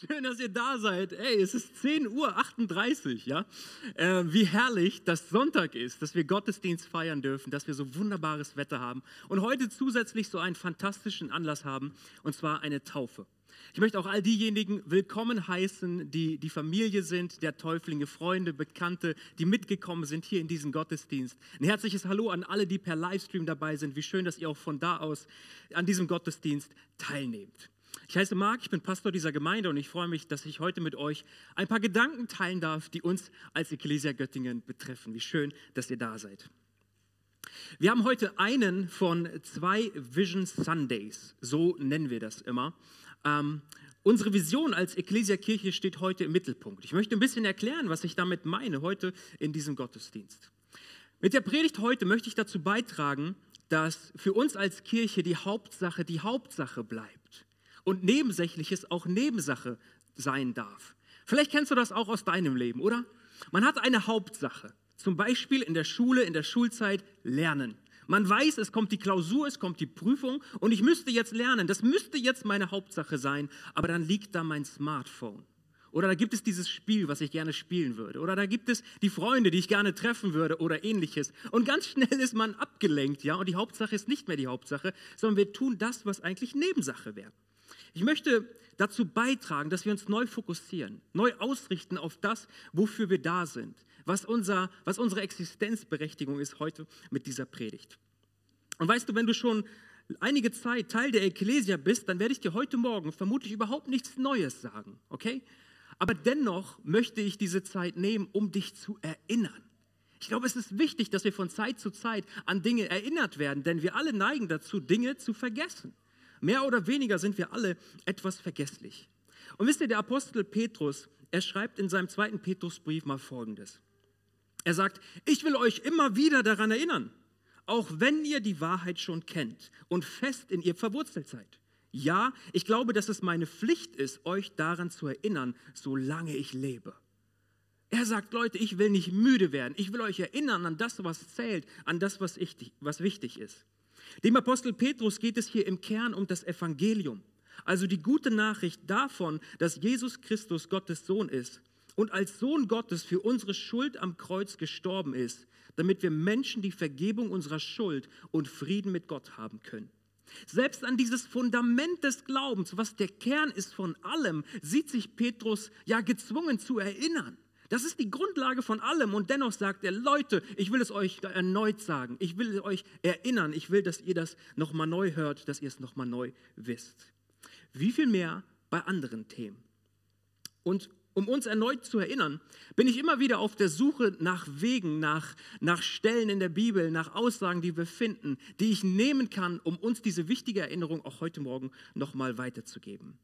Schön, dass ihr da seid. Ey, es ist 10 Uhr 38, ja? Äh, wie herrlich, dass Sonntag ist, dass wir Gottesdienst feiern dürfen, dass wir so wunderbares Wetter haben und heute zusätzlich so einen fantastischen Anlass haben, und zwar eine Taufe. Ich möchte auch all diejenigen willkommen heißen, die die Familie sind, der Täuflinge, Freunde, Bekannte, die mitgekommen sind hier in diesen Gottesdienst. Ein herzliches Hallo an alle, die per Livestream dabei sind. Wie schön, dass ihr auch von da aus an diesem Gottesdienst teilnehmt. Ich heiße Marc, ich bin Pastor dieser Gemeinde und ich freue mich, dass ich heute mit euch ein paar Gedanken teilen darf, die uns als Ecclesia Göttingen betreffen. Wie schön, dass ihr da seid. Wir haben heute einen von zwei Vision Sundays, so nennen wir das immer. Ähm, unsere Vision als Ecclesia Kirche steht heute im Mittelpunkt. Ich möchte ein bisschen erklären, was ich damit meine heute in diesem Gottesdienst. Mit der Predigt heute möchte ich dazu beitragen, dass für uns als Kirche die Hauptsache die Hauptsache bleibt und Nebensächliches auch Nebensache sein darf. Vielleicht kennst du das auch aus deinem Leben, oder? Man hat eine Hauptsache. Zum Beispiel in der Schule, in der Schulzeit lernen. Man weiß, es kommt die Klausur, es kommt die Prüfung und ich müsste jetzt lernen. Das müsste jetzt meine Hauptsache sein, aber dann liegt da mein Smartphone. Oder da gibt es dieses Spiel, was ich gerne spielen würde. Oder da gibt es die Freunde, die ich gerne treffen würde oder ähnliches. Und ganz schnell ist man abgelenkt, ja. Und die Hauptsache ist nicht mehr die Hauptsache, sondern wir tun das, was eigentlich Nebensache wäre. Ich möchte dazu beitragen, dass wir uns neu fokussieren, neu ausrichten auf das, wofür wir da sind, was, unser, was unsere Existenzberechtigung ist heute mit dieser Predigt. Und weißt du, wenn du schon einige Zeit Teil der Ekklesia bist, dann werde ich dir heute Morgen vermutlich überhaupt nichts Neues sagen, okay? Aber dennoch möchte ich diese Zeit nehmen, um dich zu erinnern. Ich glaube, es ist wichtig, dass wir von Zeit zu Zeit an Dinge erinnert werden, denn wir alle neigen dazu, Dinge zu vergessen. Mehr oder weniger sind wir alle etwas vergesslich. Und wisst ihr, der Apostel Petrus, er schreibt in seinem zweiten Petrusbrief mal Folgendes. Er sagt, ich will euch immer wieder daran erinnern, auch wenn ihr die Wahrheit schon kennt und fest in ihr verwurzelt seid. Ja, ich glaube, dass es meine Pflicht ist, euch daran zu erinnern, solange ich lebe. Er sagt, Leute, ich will nicht müde werden. Ich will euch erinnern an das, was zählt, an das, was, ich, was wichtig ist. Dem Apostel Petrus geht es hier im Kern um das Evangelium, also die gute Nachricht davon, dass Jesus Christus Gottes Sohn ist und als Sohn Gottes für unsere Schuld am Kreuz gestorben ist, damit wir Menschen die Vergebung unserer Schuld und Frieden mit Gott haben können. Selbst an dieses Fundament des Glaubens, was der Kern ist von allem, sieht sich Petrus ja gezwungen zu erinnern. Das ist die Grundlage von allem. Und dennoch sagt er, Leute, ich will es euch erneut sagen. Ich will euch erinnern. Ich will, dass ihr das nochmal neu hört, dass ihr es nochmal neu wisst. Wie viel mehr bei anderen Themen. Und um uns erneut zu erinnern, bin ich immer wieder auf der Suche nach Wegen, nach, nach Stellen in der Bibel, nach Aussagen, die wir finden, die ich nehmen kann, um uns diese wichtige Erinnerung auch heute Morgen nochmal weiterzugeben.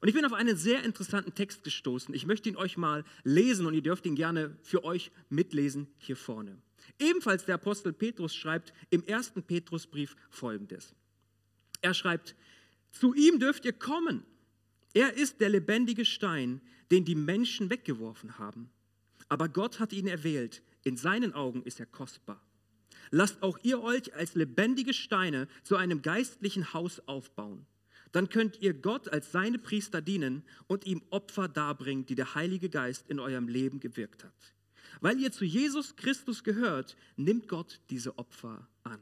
Und ich bin auf einen sehr interessanten Text gestoßen. Ich möchte ihn euch mal lesen und ihr dürft ihn gerne für euch mitlesen hier vorne. Ebenfalls der Apostel Petrus schreibt im ersten Petrusbrief folgendes. Er schreibt, zu ihm dürft ihr kommen. Er ist der lebendige Stein, den die Menschen weggeworfen haben. Aber Gott hat ihn erwählt. In seinen Augen ist er kostbar. Lasst auch ihr euch als lebendige Steine zu einem geistlichen Haus aufbauen dann könnt ihr Gott als seine Priester dienen und ihm Opfer darbringen, die der Heilige Geist in eurem Leben gewirkt hat. Weil ihr zu Jesus Christus gehört, nimmt Gott diese Opfer an.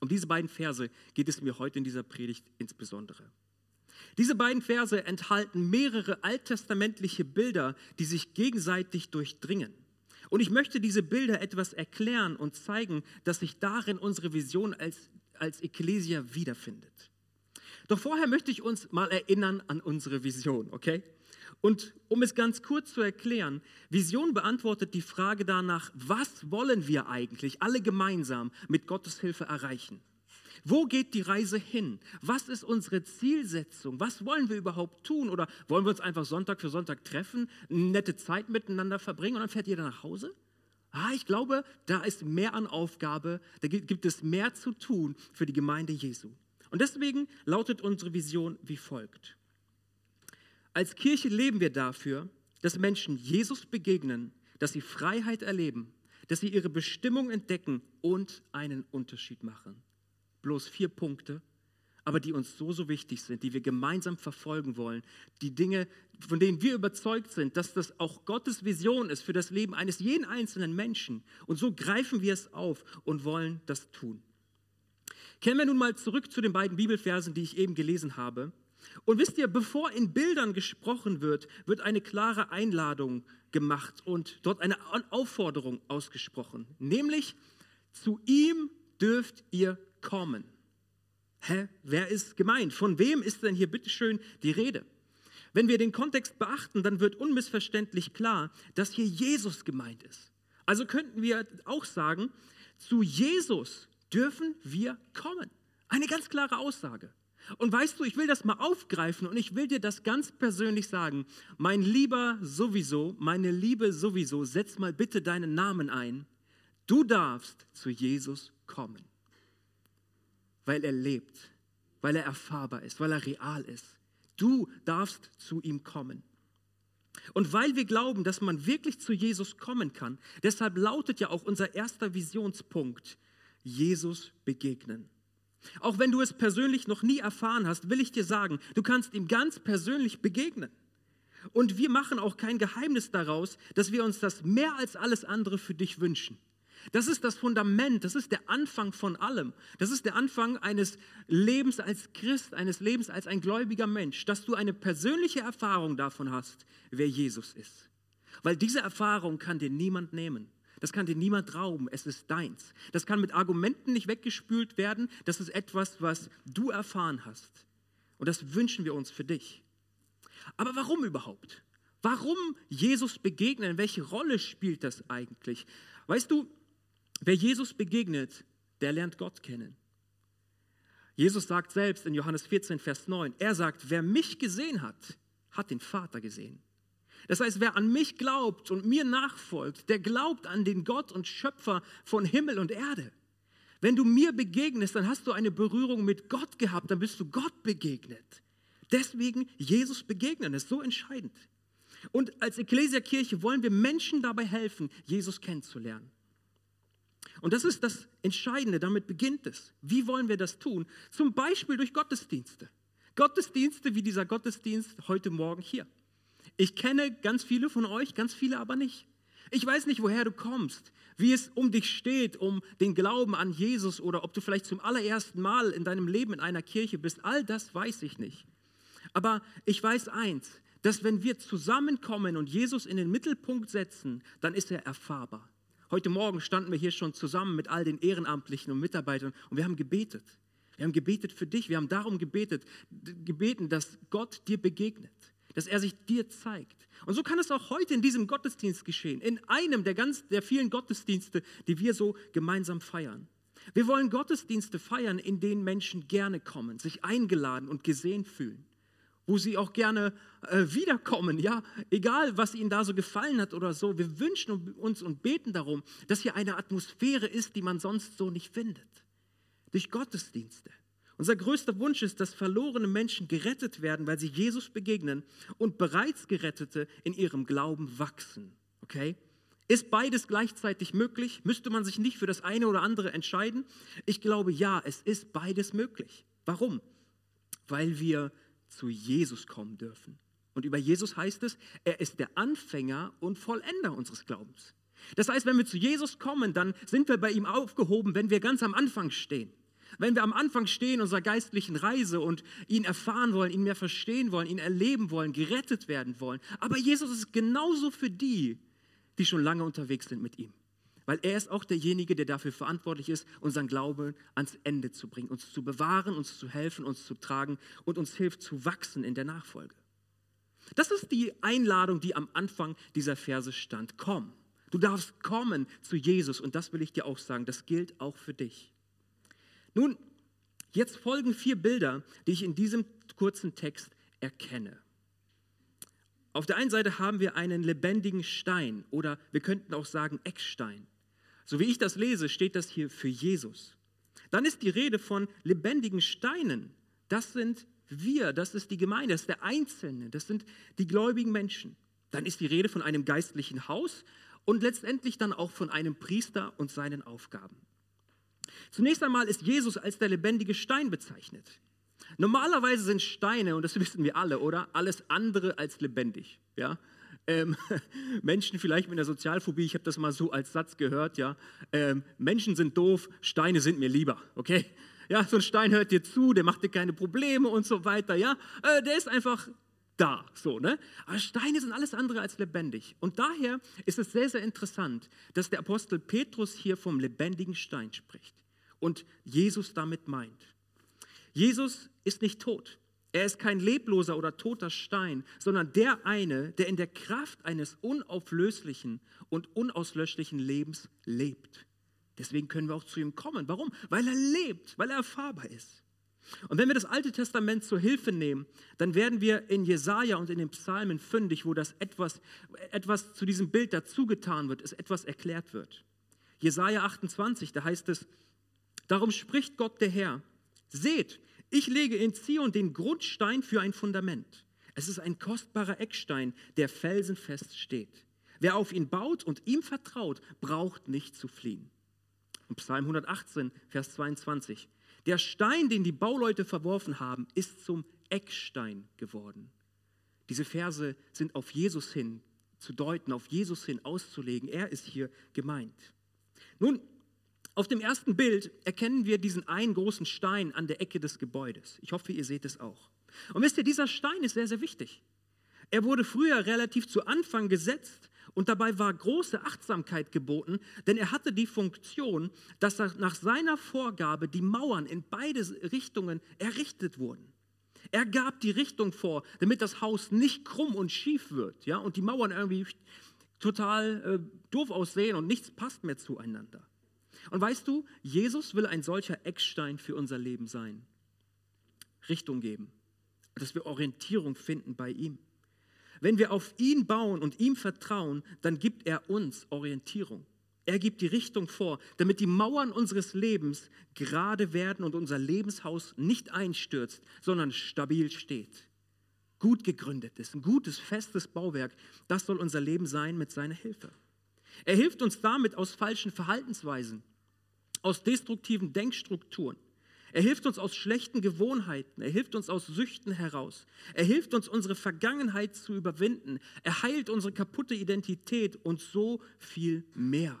Um diese beiden Verse geht es mir heute in dieser Predigt insbesondere. Diese beiden Verse enthalten mehrere alttestamentliche Bilder, die sich gegenseitig durchdringen. Und ich möchte diese Bilder etwas erklären und zeigen, dass sich darin unsere Vision als, als Ekklesia wiederfindet. Doch vorher möchte ich uns mal erinnern an unsere Vision, okay? Und um es ganz kurz zu erklären, Vision beantwortet die Frage danach, was wollen wir eigentlich alle gemeinsam mit Gottes Hilfe erreichen? Wo geht die Reise hin? Was ist unsere Zielsetzung? Was wollen wir überhaupt tun? Oder wollen wir uns einfach Sonntag für Sonntag treffen, nette Zeit miteinander verbringen und dann fährt jeder nach Hause? Ah, ich glaube, da ist mehr an Aufgabe, da gibt es mehr zu tun für die Gemeinde Jesu. Und deswegen lautet unsere Vision wie folgt. Als Kirche leben wir dafür, dass Menschen Jesus begegnen, dass sie Freiheit erleben, dass sie ihre Bestimmung entdecken und einen Unterschied machen. Bloß vier Punkte, aber die uns so, so wichtig sind, die wir gemeinsam verfolgen wollen, die Dinge, von denen wir überzeugt sind, dass das auch Gottes Vision ist für das Leben eines jeden einzelnen Menschen. Und so greifen wir es auf und wollen das tun. Kehren wir nun mal zurück zu den beiden Bibelversen, die ich eben gelesen habe. Und wisst ihr, bevor in Bildern gesprochen wird, wird eine klare Einladung gemacht und dort eine Aufforderung ausgesprochen, nämlich zu ihm dürft ihr kommen. Hä? Wer ist gemeint? Von wem ist denn hier bitteschön die Rede? Wenn wir den Kontext beachten, dann wird unmissverständlich klar, dass hier Jesus gemeint ist. Also könnten wir auch sagen, zu Jesus dürfen wir kommen. Eine ganz klare Aussage. Und weißt du, ich will das mal aufgreifen und ich will dir das ganz persönlich sagen. Mein Lieber sowieso, meine Liebe sowieso, setz mal bitte deinen Namen ein. Du darfst zu Jesus kommen weil er lebt, weil er erfahrbar ist, weil er real ist. Du darfst zu ihm kommen. Und weil wir glauben, dass man wirklich zu Jesus kommen kann, deshalb lautet ja auch unser erster Visionspunkt, Jesus begegnen. Auch wenn du es persönlich noch nie erfahren hast, will ich dir sagen, du kannst ihm ganz persönlich begegnen. Und wir machen auch kein Geheimnis daraus, dass wir uns das mehr als alles andere für dich wünschen. Das ist das Fundament, das ist der Anfang von allem. Das ist der Anfang eines Lebens als Christ, eines Lebens als ein gläubiger Mensch, dass du eine persönliche Erfahrung davon hast, wer Jesus ist. Weil diese Erfahrung kann dir niemand nehmen. Das kann dir niemand rauben, es ist deins. Das kann mit Argumenten nicht weggespült werden, das ist etwas, was du erfahren hast. Und das wünschen wir uns für dich. Aber warum überhaupt? Warum Jesus begegnen? Welche Rolle spielt das eigentlich? Weißt du, Wer Jesus begegnet, der lernt Gott kennen. Jesus sagt selbst in Johannes 14, Vers 9, er sagt, wer mich gesehen hat, hat den Vater gesehen. Das heißt, wer an mich glaubt und mir nachfolgt, der glaubt an den Gott und Schöpfer von Himmel und Erde. Wenn du mir begegnest, dann hast du eine Berührung mit Gott gehabt, dann bist du Gott begegnet. Deswegen Jesus begegnen ist so entscheidend. Und als Ekklesiakirche wollen wir Menschen dabei helfen, Jesus kennenzulernen. Und das ist das Entscheidende, damit beginnt es. Wie wollen wir das tun? Zum Beispiel durch Gottesdienste. Gottesdienste wie dieser Gottesdienst heute Morgen hier. Ich kenne ganz viele von euch, ganz viele aber nicht. Ich weiß nicht, woher du kommst, wie es um dich steht, um den Glauben an Jesus oder ob du vielleicht zum allerersten Mal in deinem Leben in einer Kirche bist. All das weiß ich nicht. Aber ich weiß eins, dass wenn wir zusammenkommen und Jesus in den Mittelpunkt setzen, dann ist er erfahrbar. Heute Morgen standen wir hier schon zusammen mit all den Ehrenamtlichen und Mitarbeitern und wir haben gebetet. Wir haben gebetet für dich. Wir haben darum gebetet, gebeten, dass Gott dir begegnet, dass er sich dir zeigt. Und so kann es auch heute in diesem Gottesdienst geschehen, in einem der ganz der vielen Gottesdienste, die wir so gemeinsam feiern. Wir wollen Gottesdienste feiern, in denen Menschen gerne kommen, sich eingeladen und gesehen fühlen wo sie auch gerne äh, wiederkommen, ja, egal was ihnen da so gefallen hat oder so. Wir wünschen uns und beten darum, dass hier eine Atmosphäre ist, die man sonst so nicht findet. Durch Gottesdienste. Unser größter Wunsch ist, dass verlorene Menschen gerettet werden, weil sie Jesus begegnen und bereits Gerettete in ihrem Glauben wachsen. Okay? Ist beides gleichzeitig möglich? Müsste man sich nicht für das eine oder andere entscheiden? Ich glaube, ja, es ist beides möglich. Warum? Weil wir zu Jesus kommen dürfen. Und über Jesus heißt es, er ist der Anfänger und Vollender unseres Glaubens. Das heißt, wenn wir zu Jesus kommen, dann sind wir bei ihm aufgehoben, wenn wir ganz am Anfang stehen. Wenn wir am Anfang stehen unserer geistlichen Reise und ihn erfahren wollen, ihn mehr verstehen wollen, ihn erleben wollen, gerettet werden wollen. Aber Jesus ist genauso für die, die schon lange unterwegs sind mit ihm weil er ist auch derjenige, der dafür verantwortlich ist, unseren Glauben ans Ende zu bringen, uns zu bewahren, uns zu helfen, uns zu tragen und uns hilft zu wachsen in der Nachfolge. Das ist die Einladung, die am Anfang dieser Verse stand. Komm, du darfst kommen zu Jesus und das will ich dir auch sagen, das gilt auch für dich. Nun, jetzt folgen vier Bilder, die ich in diesem kurzen Text erkenne. Auf der einen Seite haben wir einen lebendigen Stein oder wir könnten auch sagen Eckstein. So wie ich das lese, steht das hier für Jesus. Dann ist die Rede von lebendigen Steinen. Das sind wir, das ist die Gemeinde, das ist der Einzelne, das sind die gläubigen Menschen. Dann ist die Rede von einem geistlichen Haus und letztendlich dann auch von einem Priester und seinen Aufgaben. Zunächst einmal ist Jesus als der lebendige Stein bezeichnet. Normalerweise sind Steine, und das wissen wir alle, oder? Alles andere als lebendig. Ja? Ähm, Menschen vielleicht mit einer Sozialphobie, ich habe das mal so als Satz gehört, ja. Ähm, Menschen sind doof, Steine sind mir lieber, okay? Ja, so ein Stein hört dir zu, der macht dir keine Probleme und so weiter, ja. Äh, der ist einfach da, so, ne? Aber Steine sind alles andere als lebendig. Und daher ist es sehr, sehr interessant, dass der Apostel Petrus hier vom lebendigen Stein spricht und Jesus damit meint. Jesus ist nicht tot. Er ist kein lebloser oder toter Stein, sondern der eine, der in der Kraft eines unauflöslichen und unauslöschlichen Lebens lebt. Deswegen können wir auch zu ihm kommen. Warum? Weil er lebt, weil er erfahrbar ist. Und wenn wir das Alte Testament zur Hilfe nehmen, dann werden wir in Jesaja und in den Psalmen fündig, wo das etwas, etwas zu diesem Bild dazugetan wird, es etwas erklärt wird. Jesaja 28, da heißt es: Darum spricht Gott der Herr: Seht, ich lege in Zion den Grundstein für ein Fundament. Es ist ein kostbarer Eckstein, der felsenfest steht. Wer auf ihn baut und ihm vertraut, braucht nicht zu fliehen. Und Psalm 118, Vers 22. Der Stein, den die Bauleute verworfen haben, ist zum Eckstein geworden. Diese Verse sind auf Jesus hin zu deuten, auf Jesus hin auszulegen. Er ist hier gemeint. Nun, auf dem ersten Bild erkennen wir diesen einen großen Stein an der Ecke des Gebäudes. Ich hoffe, ihr seht es auch. Und wisst ihr, dieser Stein ist sehr, sehr wichtig. Er wurde früher relativ zu Anfang gesetzt und dabei war große Achtsamkeit geboten, denn er hatte die Funktion, dass nach seiner Vorgabe die Mauern in beide Richtungen errichtet wurden. Er gab die Richtung vor, damit das Haus nicht krumm und schief wird ja, und die Mauern irgendwie total äh, doof aussehen und nichts passt mehr zueinander. Und weißt du, Jesus will ein solcher Eckstein für unser Leben sein. Richtung geben, dass wir Orientierung finden bei ihm. Wenn wir auf ihn bauen und ihm vertrauen, dann gibt er uns Orientierung. Er gibt die Richtung vor, damit die Mauern unseres Lebens gerade werden und unser Lebenshaus nicht einstürzt, sondern stabil steht. Gut gegründet ist, ein gutes, festes Bauwerk, das soll unser Leben sein mit seiner Hilfe. Er hilft uns damit aus falschen Verhaltensweisen, aus destruktiven Denkstrukturen. Er hilft uns aus schlechten Gewohnheiten. Er hilft uns aus Süchten heraus. Er hilft uns, unsere Vergangenheit zu überwinden. Er heilt unsere kaputte Identität und so viel mehr,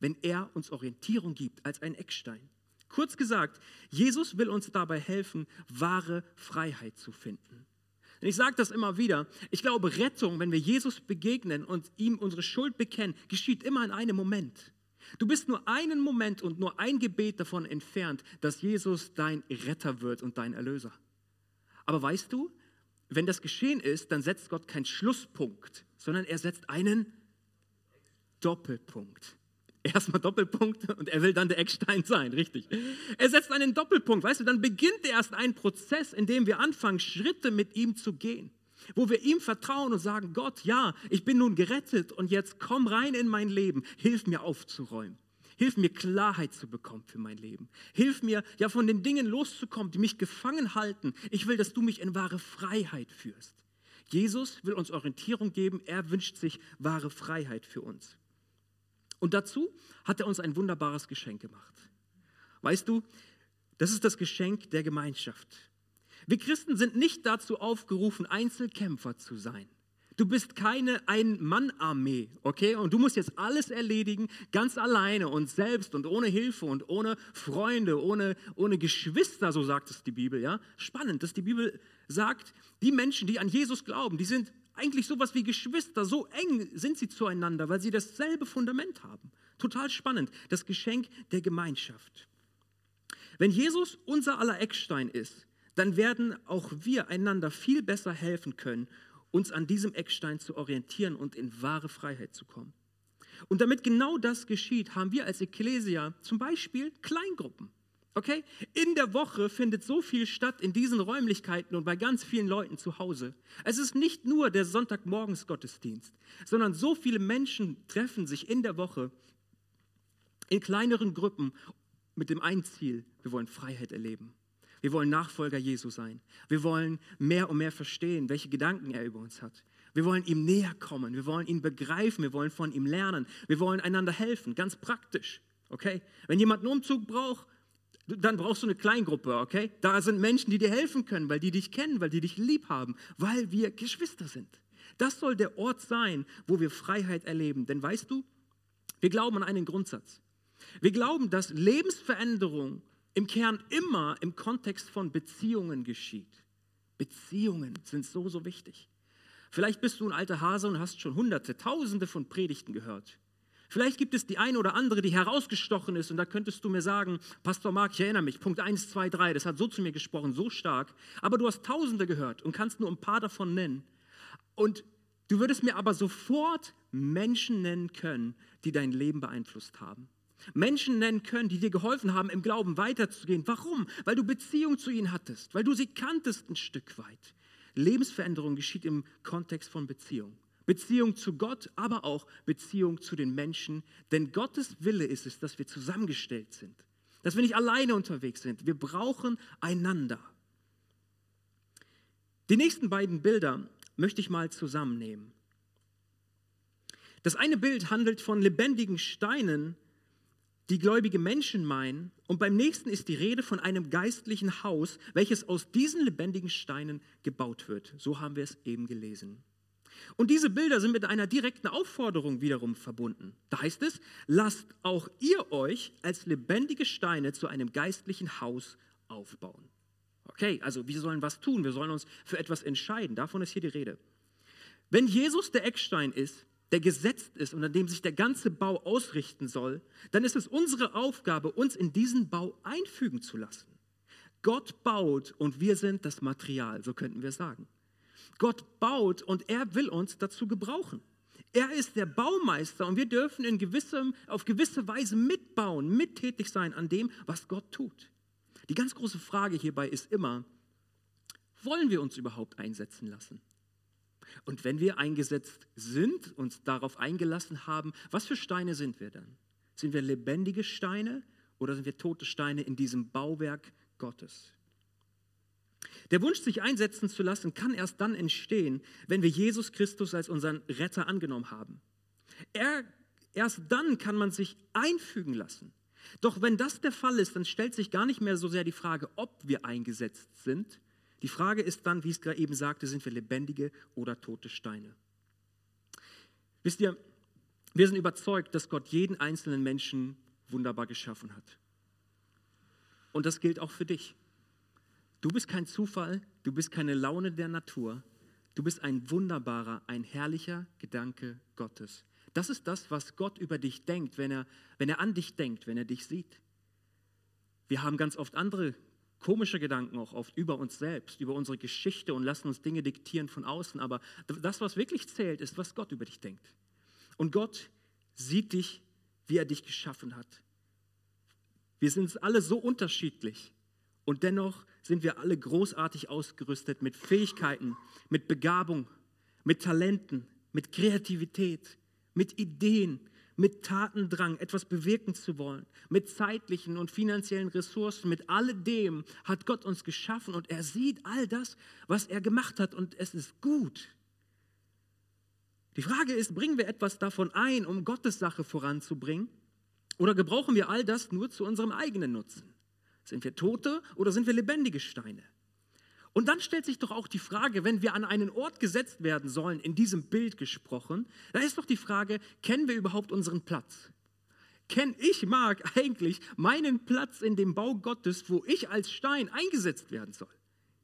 wenn er uns Orientierung gibt als ein Eckstein. Kurz gesagt, Jesus will uns dabei helfen, wahre Freiheit zu finden. Und ich sage das immer wieder. Ich glaube, Rettung, wenn wir Jesus begegnen und ihm unsere Schuld bekennen, geschieht immer in einem Moment. Du bist nur einen Moment und nur ein Gebet davon entfernt, dass Jesus dein Retter wird und dein Erlöser. Aber weißt du, wenn das geschehen ist, dann setzt Gott keinen Schlusspunkt, sondern er setzt einen Doppelpunkt. Erstmal Doppelpunkt und er will dann der Eckstein sein, richtig. Er setzt einen Doppelpunkt, weißt du, dann beginnt erst ein Prozess, in dem wir anfangen, Schritte mit ihm zu gehen wo wir ihm vertrauen und sagen, Gott, ja, ich bin nun gerettet und jetzt komm rein in mein Leben, hilf mir aufzuräumen. Hilf mir Klarheit zu bekommen für mein Leben. Hilf mir, ja, von den Dingen loszukommen, die mich gefangen halten. Ich will, dass du mich in wahre Freiheit führst. Jesus will uns Orientierung geben. Er wünscht sich wahre Freiheit für uns. Und dazu hat er uns ein wunderbares Geschenk gemacht. Weißt du, das ist das Geschenk der Gemeinschaft. Wir Christen sind nicht dazu aufgerufen, Einzelkämpfer zu sein. Du bist keine Ein-Mann-Armee, okay? Und du musst jetzt alles erledigen, ganz alleine und selbst und ohne Hilfe und ohne Freunde, ohne, ohne Geschwister, so sagt es die Bibel, ja? Spannend, dass die Bibel sagt, die Menschen, die an Jesus glauben, die sind eigentlich sowas wie Geschwister, so eng sind sie zueinander, weil sie dasselbe Fundament haben. Total spannend, das Geschenk der Gemeinschaft. Wenn Jesus unser aller Eckstein ist, dann werden auch wir einander viel besser helfen können, uns an diesem Eckstein zu orientieren und in wahre Freiheit zu kommen. Und damit genau das geschieht, haben wir als Ecclesia zum Beispiel Kleingruppen. Okay? In der Woche findet so viel statt in diesen Räumlichkeiten und bei ganz vielen Leuten zu Hause. Es ist nicht nur der Sonntagmorgens Gottesdienst, sondern so viele Menschen treffen sich in der Woche in kleineren Gruppen mit dem einen Ziel, wir wollen Freiheit erleben. Wir wollen Nachfolger Jesu sein. Wir wollen mehr und mehr verstehen, welche Gedanken er über uns hat. Wir wollen ihm näher kommen. Wir wollen ihn begreifen. Wir wollen von ihm lernen. Wir wollen einander helfen, ganz praktisch. Okay? Wenn jemand einen Umzug braucht, dann brauchst du eine Kleingruppe, okay? Da sind Menschen, die dir helfen können, weil die dich kennen, weil die dich lieb haben, weil wir Geschwister sind. Das soll der Ort sein, wo wir Freiheit erleben. Denn weißt du, wir glauben an einen Grundsatz. Wir glauben, dass Lebensveränderung im Kern immer im Kontext von Beziehungen geschieht. Beziehungen sind so, so wichtig. Vielleicht bist du ein alter Hase und hast schon hunderte, tausende von Predigten gehört. Vielleicht gibt es die eine oder andere, die herausgestochen ist und da könntest du mir sagen, Pastor Mark, ich erinnere mich, Punkt 1, 2, 3, das hat so zu mir gesprochen, so stark. Aber du hast tausende gehört und kannst nur ein paar davon nennen. Und du würdest mir aber sofort Menschen nennen können, die dein Leben beeinflusst haben. Menschen nennen können, die dir geholfen haben, im Glauben weiterzugehen. Warum? Weil du Beziehung zu ihnen hattest, weil du sie kanntest ein Stück weit. Lebensveränderung geschieht im Kontext von Beziehung. Beziehung zu Gott, aber auch Beziehung zu den Menschen. Denn Gottes Wille ist es, dass wir zusammengestellt sind, dass wir nicht alleine unterwegs sind. Wir brauchen einander. Die nächsten beiden Bilder möchte ich mal zusammennehmen. Das eine Bild handelt von lebendigen Steinen, die gläubige Menschen meinen. Und beim nächsten ist die Rede von einem geistlichen Haus, welches aus diesen lebendigen Steinen gebaut wird. So haben wir es eben gelesen. Und diese Bilder sind mit einer direkten Aufforderung wiederum verbunden. Da heißt es, lasst auch ihr euch als lebendige Steine zu einem geistlichen Haus aufbauen. Okay, also wir sollen was tun, wir sollen uns für etwas entscheiden. Davon ist hier die Rede. Wenn Jesus der Eckstein ist, der gesetzt ist und an dem sich der ganze Bau ausrichten soll, dann ist es unsere Aufgabe, uns in diesen Bau einfügen zu lassen. Gott baut und wir sind das Material, so könnten wir sagen. Gott baut und er will uns dazu gebrauchen. Er ist der Baumeister und wir dürfen in gewissem, auf gewisse Weise mitbauen, mittätig sein an dem, was Gott tut. Die ganz große Frage hierbei ist immer, wollen wir uns überhaupt einsetzen lassen? Und wenn wir eingesetzt sind, uns darauf eingelassen haben, was für Steine sind wir dann? Sind wir lebendige Steine oder sind wir tote Steine in diesem Bauwerk Gottes? Der Wunsch, sich einsetzen zu lassen, kann erst dann entstehen, wenn wir Jesus Christus als unseren Retter angenommen haben. Er, erst dann kann man sich einfügen lassen. Doch wenn das der Fall ist, dann stellt sich gar nicht mehr so sehr die Frage, ob wir eingesetzt sind, die Frage ist dann, wie ich es gerade eben sagte, sind wir lebendige oder tote Steine? Wisst ihr, wir sind überzeugt, dass Gott jeden einzelnen Menschen wunderbar geschaffen hat. Und das gilt auch für dich. Du bist kein Zufall, du bist keine Laune der Natur, du bist ein wunderbarer, ein herrlicher Gedanke Gottes. Das ist das, was Gott über dich denkt, wenn er, wenn er an dich denkt, wenn er dich sieht. Wir haben ganz oft andere komische Gedanken auch oft über uns selbst, über unsere Geschichte und lassen uns Dinge diktieren von außen. Aber das, was wirklich zählt, ist, was Gott über dich denkt. Und Gott sieht dich, wie er dich geschaffen hat. Wir sind alle so unterschiedlich und dennoch sind wir alle großartig ausgerüstet mit Fähigkeiten, mit Begabung, mit Talenten, mit Kreativität, mit Ideen, mit Tatendrang etwas bewirken zu wollen, mit zeitlichen und finanziellen Ressourcen, mit alledem hat Gott uns geschaffen und er sieht all das, was er gemacht hat und es ist gut. Die Frage ist, bringen wir etwas davon ein, um Gottes Sache voranzubringen? Oder gebrauchen wir all das nur zu unserem eigenen Nutzen? Sind wir tote oder sind wir lebendige Steine? Und dann stellt sich doch auch die Frage, wenn wir an einen Ort gesetzt werden sollen, in diesem Bild gesprochen, da ist doch die Frage, kennen wir überhaupt unseren Platz? Kenn ich, Marc, eigentlich meinen Platz in dem Bau Gottes, wo ich als Stein eingesetzt werden soll?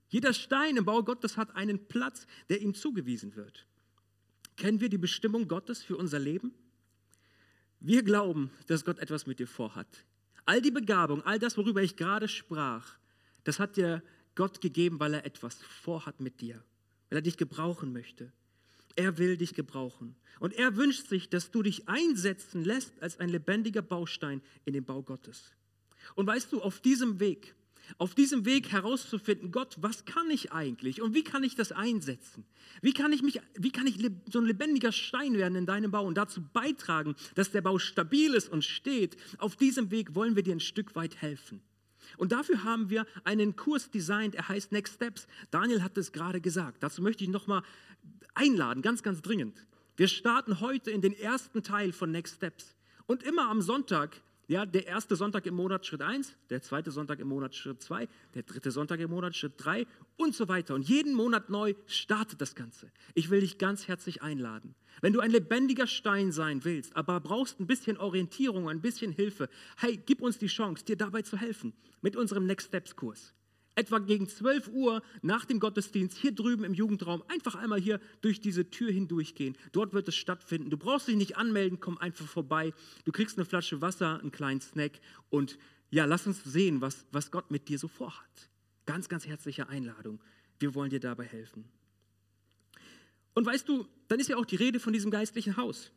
Jeder Stein im Bau Gottes hat einen Platz, der ihm zugewiesen wird. Kennen wir die Bestimmung Gottes für unser Leben? Wir glauben, dass Gott etwas mit dir vorhat. All die Begabung, all das, worüber ich gerade sprach, das hat dir Gott gegeben, weil er etwas vorhat mit dir, weil er dich gebrauchen möchte. Er will dich gebrauchen. Und er wünscht sich, dass du dich einsetzen lässt als ein lebendiger Baustein in den Bau Gottes. Und weißt du, auf diesem Weg, auf diesem Weg herauszufinden, Gott, was kann ich eigentlich und wie kann ich das einsetzen? Wie kann ich mich, wie kann ich so ein lebendiger Stein werden in deinem Bau und dazu beitragen, dass der Bau stabil ist und steht? Auf diesem Weg wollen wir dir ein Stück weit helfen. Und dafür haben wir einen Kurs designt, er heißt Next Steps. Daniel hat es gerade gesagt. Dazu möchte ich nochmal einladen, ganz, ganz dringend. Wir starten heute in den ersten Teil von Next Steps. Und immer am Sonntag Ja, der erste Sonntag im Monat Schritt 1, der zweite Sonntag im Monat Schritt 2, der dritte Sonntag im Monat Schritt 3 und so weiter. Und jeden Monat neu startet das Ganze. Ich will dich ganz herzlich einladen. Wenn du ein lebendiger Stein sein willst, aber brauchst ein bisschen Orientierung, ein bisschen Hilfe, hey, gib uns die Chance, dir dabei zu helfen mit unserem Next Steps Kurs etwa gegen 12 Uhr nach dem Gottesdienst hier drüben im Jugendraum einfach einmal hier durch diese Tür hindurchgehen. Dort wird es stattfinden. Du brauchst dich nicht anmelden, komm einfach vorbei. Du kriegst eine Flasche Wasser, einen kleinen Snack und ja, lass uns sehen, was, was Gott mit dir so vorhat. Ganz, ganz herzliche Einladung. Wir wollen dir dabei helfen. Und weißt du, dann ist ja auch die Rede von diesem geistlichen Haus.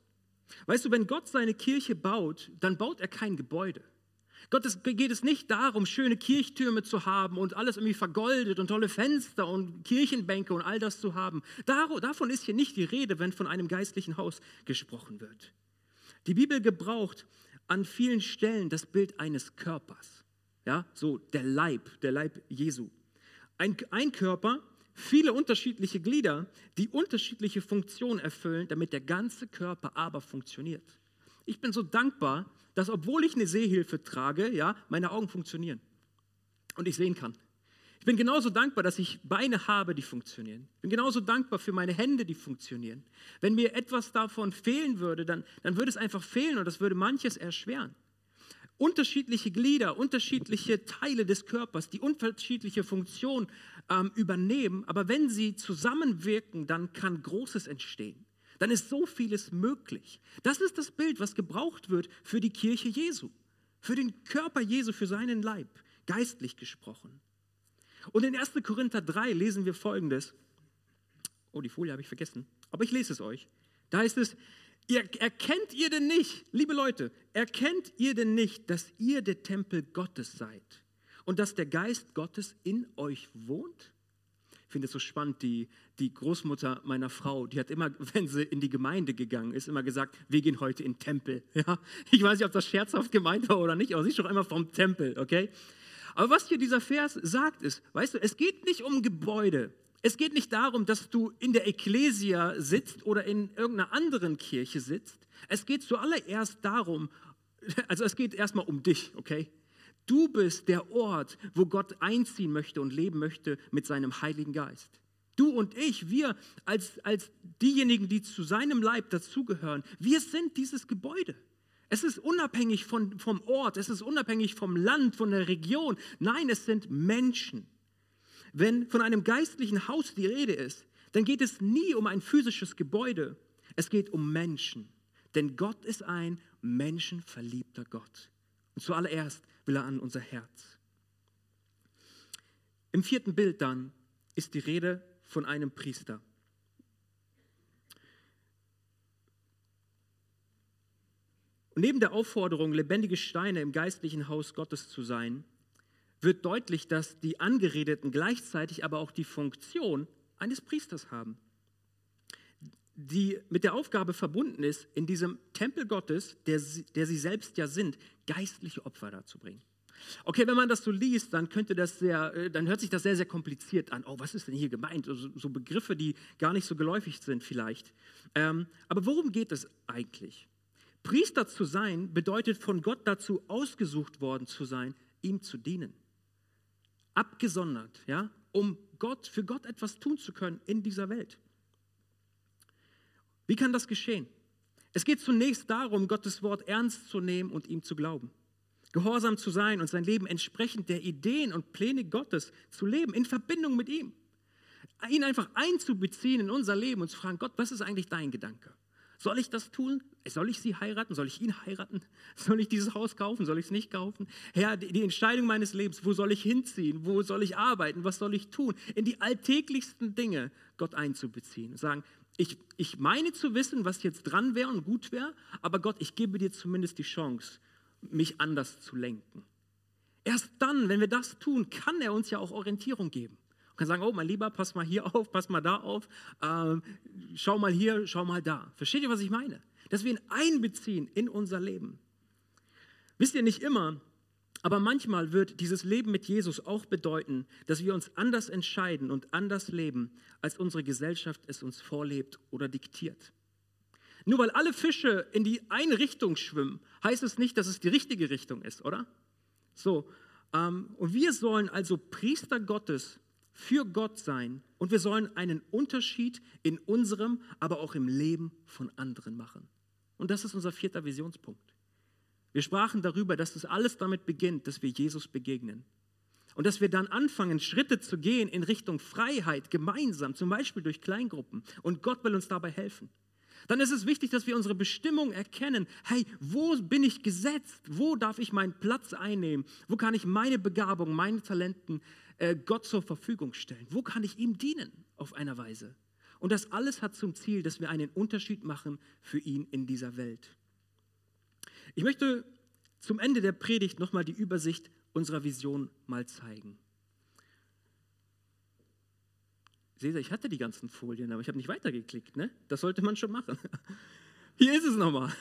Weißt du, wenn Gott seine Kirche baut, dann baut er kein Gebäude. Gott es, geht es nicht darum, schöne Kirchtürme zu haben und alles irgendwie vergoldet und tolle Fenster und Kirchenbänke und all das zu haben. Davon ist hier nicht die Rede, wenn von einem geistlichen Haus gesprochen wird. Die Bibel gebraucht an vielen Stellen das Bild eines Körpers. Ja, so der Leib, der Leib Jesu. Ein, ein Körper, viele unterschiedliche Glieder, die unterschiedliche Funktionen erfüllen, damit der ganze Körper aber funktioniert. Ich bin so dankbar, dass obwohl ich eine Sehhilfe trage, ja, meine Augen funktionieren und ich sehen kann. Ich bin genauso dankbar, dass ich Beine habe, die funktionieren. Ich bin genauso dankbar für meine Hände, die funktionieren. Wenn mir etwas davon fehlen würde, dann, dann würde es einfach fehlen und das würde manches erschweren. Unterschiedliche Glieder, unterschiedliche Teile des Körpers, die unterschiedliche Funktionen ähm, übernehmen, aber wenn sie zusammenwirken, dann kann Großes entstehen dann ist so vieles möglich. Das ist das Bild, was gebraucht wird für die Kirche Jesu, für den Körper Jesu, für seinen Leib, geistlich gesprochen. Und in 1. Korinther 3 lesen wir folgendes. Oh, die Folie habe ich vergessen, aber ich lese es euch. Da heißt es, ihr, erkennt ihr denn nicht, liebe Leute, erkennt ihr denn nicht, dass ihr der Tempel Gottes seid und dass der Geist Gottes in euch wohnt? Ich finde es so spannend, die, die Großmutter meiner Frau, die hat immer, wenn sie in die Gemeinde gegangen ist, immer gesagt, wir gehen heute in den Tempel. Ja? Ich weiß nicht, ob das scherzhaft gemeint war oder nicht, aber sie ist doch immer vom Tempel, okay? Aber was hier dieser Vers sagt, ist, weißt du, es geht nicht um Gebäude. Es geht nicht darum, dass du in der Ekklesia sitzt oder in irgendeiner anderen Kirche sitzt. Es geht zuallererst darum, also es geht erstmal um dich, okay? Du bist der Ort, wo Gott einziehen möchte und leben möchte mit seinem Heiligen Geist. Du und ich, wir als, als diejenigen, die zu seinem Leib dazugehören, wir sind dieses Gebäude. Es ist unabhängig von, vom Ort, es ist unabhängig vom Land, von der Region. Nein, es sind Menschen. Wenn von einem geistlichen Haus die Rede ist, dann geht es nie um ein physisches Gebäude, es geht um Menschen. Denn Gott ist ein menschenverliebter Gott. Und zuallererst will er an unser Herz. Im vierten Bild dann ist die Rede von einem Priester. Und neben der Aufforderung, lebendige Steine im geistlichen Haus Gottes zu sein, wird deutlich, dass die Angeredeten gleichzeitig aber auch die Funktion eines Priesters haben, die mit der Aufgabe verbunden ist, in diesem Tempel Gottes, der, der sie selbst ja sind, geistliche Opfer darzubringen. Okay, wenn man das so liest, dann könnte das sehr, äh, dann hört sich das sehr, sehr kompliziert an. Oh, was ist denn hier gemeint? Also, so Begriffe, die gar nicht so geläufig sind vielleicht. Ähm, aber worum geht es eigentlich? Priester zu sein bedeutet von Gott dazu ausgesucht worden zu sein, ihm zu dienen. Abgesondert, ja, um Gott, für Gott etwas tun zu können in dieser Welt. Wie kann das geschehen? Es geht zunächst darum, Gottes Wort ernst zu nehmen und ihm zu glauben gehorsam zu sein und sein Leben entsprechend der Ideen und Pläne Gottes zu leben, in Verbindung mit ihm. Ihn einfach einzubeziehen in unser Leben und zu fragen, Gott, was ist eigentlich dein Gedanke? Soll ich das tun? Soll ich sie heiraten? Soll ich ihn heiraten? Soll ich dieses Haus kaufen? Soll ich es nicht kaufen? Herr, die Entscheidung meines Lebens, wo soll ich hinziehen? Wo soll ich arbeiten? Was soll ich tun? In die alltäglichsten Dinge Gott einzubeziehen. Sagen, ich, ich meine zu wissen, was jetzt dran wäre und gut wäre, aber Gott, ich gebe dir zumindest die Chance, mich anders zu lenken. Erst dann, wenn wir das tun, kann er uns ja auch Orientierung geben. Und kann sagen, oh mein Lieber, pass mal hier auf, pass mal da auf, äh, schau mal hier, schau mal da. Versteht ihr, was ich meine? Dass wir ihn einbeziehen in unser Leben. Wisst ihr nicht immer, aber manchmal wird dieses Leben mit Jesus auch bedeuten, dass wir uns anders entscheiden und anders leben, als unsere Gesellschaft es uns vorlebt oder diktiert. Nur weil alle Fische in die eine Richtung schwimmen, heißt es nicht, dass es die richtige Richtung ist, oder? So, ähm, und wir sollen also Priester Gottes für Gott sein und wir sollen einen Unterschied in unserem, aber auch im Leben von anderen machen. Und das ist unser vierter Visionspunkt. Wir sprachen darüber, dass das alles damit beginnt, dass wir Jesus begegnen. Und dass wir dann anfangen, Schritte zu gehen in Richtung Freiheit gemeinsam, zum Beispiel durch Kleingruppen. Und Gott will uns dabei helfen. Dann ist es wichtig, dass wir unsere Bestimmung erkennen. Hey, wo bin ich gesetzt? Wo darf ich meinen Platz einnehmen? Wo kann ich meine Begabung, meine Talenten äh, Gott zur Verfügung stellen? Wo kann ich ihm dienen auf einer Weise? Und das alles hat zum Ziel, dass wir einen Unterschied machen für ihn in dieser Welt. Ich möchte zum Ende der Predigt nochmal die Übersicht unserer Vision mal zeigen. Seht ihr, ich hatte die ganzen Folien, aber ich habe nicht weitergeklickt. Ne? Das sollte man schon machen. Hier ist es nochmal.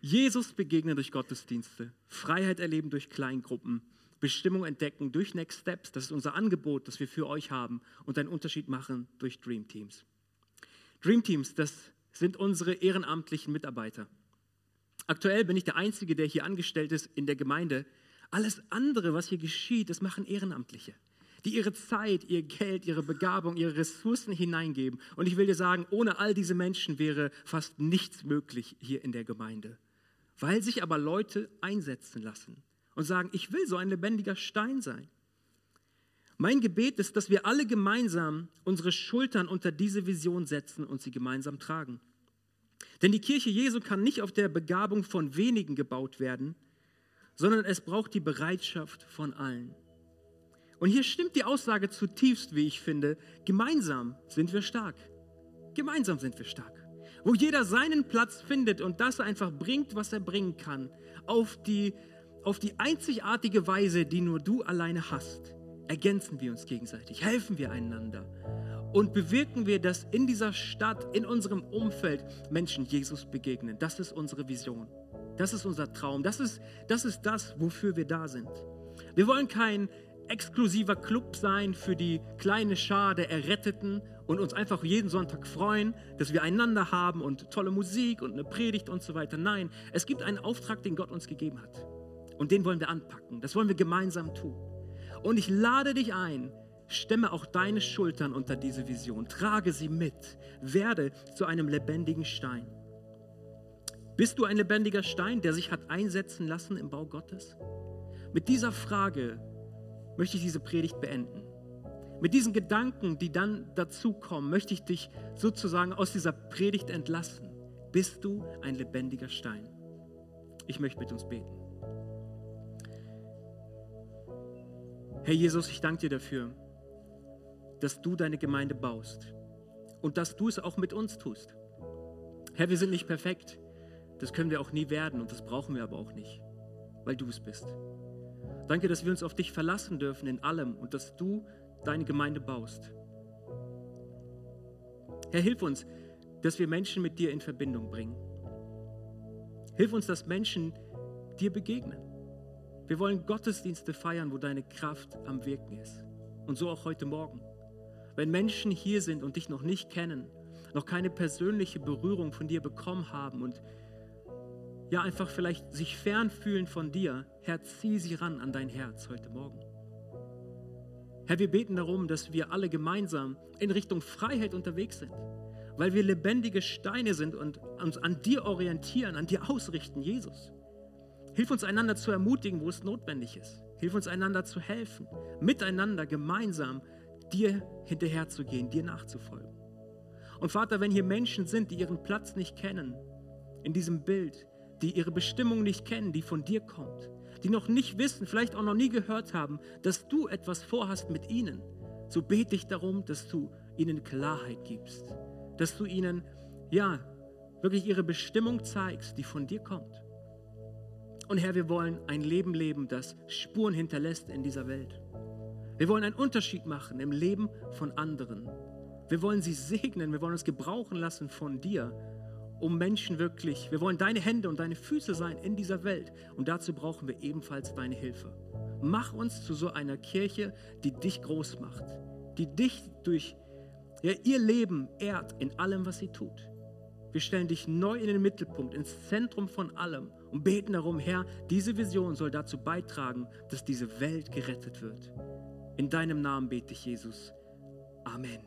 Jesus begegnen durch Gottesdienste, Freiheit erleben durch Kleingruppen, Bestimmung entdecken durch Next Steps. Das ist unser Angebot, das wir für euch haben und einen Unterschied machen durch Dream Teams. Dream Teams, das sind unsere ehrenamtlichen Mitarbeiter. Aktuell bin ich der Einzige, der hier angestellt ist in der Gemeinde, alles andere, was hier geschieht, das machen Ehrenamtliche, die ihre Zeit, ihr Geld, ihre Begabung, ihre Ressourcen hineingeben. Und ich will dir sagen, ohne all diese Menschen wäre fast nichts möglich hier in der Gemeinde. Weil sich aber Leute einsetzen lassen und sagen, ich will so ein lebendiger Stein sein. Mein Gebet ist, dass wir alle gemeinsam unsere Schultern unter diese Vision setzen und sie gemeinsam tragen. Denn die Kirche Jesu kann nicht auf der Begabung von wenigen gebaut werden, sondern es braucht die Bereitschaft von allen. Und hier stimmt die Aussage zutiefst, wie ich finde, gemeinsam sind wir stark. Gemeinsam sind wir stark. Wo jeder seinen Platz findet und das einfach bringt, was er bringen kann, auf die, auf die einzigartige Weise, die nur du alleine hast, ergänzen wir uns gegenseitig, helfen wir einander und bewirken wir, dass in dieser Stadt, in unserem Umfeld Menschen Jesus begegnen. Das ist unsere Vision. Das ist unser Traum. Das ist, das ist das, wofür wir da sind. Wir wollen kein exklusiver Club sein für die kleine Schar der Erretteten und uns einfach jeden Sonntag freuen, dass wir einander haben und tolle Musik und eine Predigt und so weiter. Nein, es gibt einen Auftrag, den Gott uns gegeben hat. Und den wollen wir anpacken. Das wollen wir gemeinsam tun. Und ich lade dich ein, stemme auch deine Schultern unter diese Vision, trage sie mit, werde zu einem lebendigen Stein. Bist du ein lebendiger Stein, der sich hat einsetzen lassen im Bau Gottes? Mit dieser Frage möchte ich diese Predigt beenden. Mit diesen Gedanken, die dann dazukommen, möchte ich dich sozusagen aus dieser Predigt entlassen. Bist du ein lebendiger Stein? Ich möchte mit uns beten. Herr Jesus, ich danke dir dafür, dass du deine Gemeinde baust und dass du es auch mit uns tust. Herr, wir sind nicht perfekt. Das können wir auch nie werden und das brauchen wir aber auch nicht, weil du es bist. Danke, dass wir uns auf dich verlassen dürfen in allem und dass du deine Gemeinde baust. Herr, hilf uns, dass wir Menschen mit dir in Verbindung bringen. Hilf uns, dass Menschen dir begegnen. Wir wollen Gottesdienste feiern, wo deine Kraft am Wirken ist. Und so auch heute Morgen. Wenn Menschen hier sind und dich noch nicht kennen, noch keine persönliche Berührung von dir bekommen haben und ja einfach vielleicht sich fern fühlen von dir, Herr, zieh sie ran an dein Herz heute Morgen. Herr, wir beten darum, dass wir alle gemeinsam in Richtung Freiheit unterwegs sind, weil wir lebendige Steine sind und uns an dir orientieren, an dir ausrichten, Jesus. Hilf uns einander zu ermutigen, wo es notwendig ist. Hilf uns einander zu helfen, miteinander gemeinsam dir hinterherzugehen, dir nachzufolgen. Und Vater, wenn hier Menschen sind, die ihren Platz nicht kennen in diesem Bild, die ihre Bestimmung nicht kennen, die von dir kommt, die noch nicht wissen, vielleicht auch noch nie gehört haben, dass du etwas vorhast mit ihnen, so bete ich darum, dass du ihnen Klarheit gibst, dass du ihnen, ja, wirklich ihre Bestimmung zeigst, die von dir kommt. Und Herr, wir wollen ein Leben leben, das Spuren hinterlässt in dieser Welt. Wir wollen einen Unterschied machen im Leben von anderen. Wir wollen sie segnen, wir wollen uns gebrauchen lassen von dir, um Menschen wirklich, wir wollen deine Hände und deine Füße sein in dieser Welt. Und dazu brauchen wir ebenfalls deine Hilfe. Mach uns zu so einer Kirche, die dich groß macht, die dich durch ja, ihr Leben ehrt in allem, was sie tut. Wir stellen dich neu in den Mittelpunkt, ins Zentrum von allem und beten darum, Herr, diese Vision soll dazu beitragen, dass diese Welt gerettet wird. In deinem Namen bete ich, Jesus. Amen.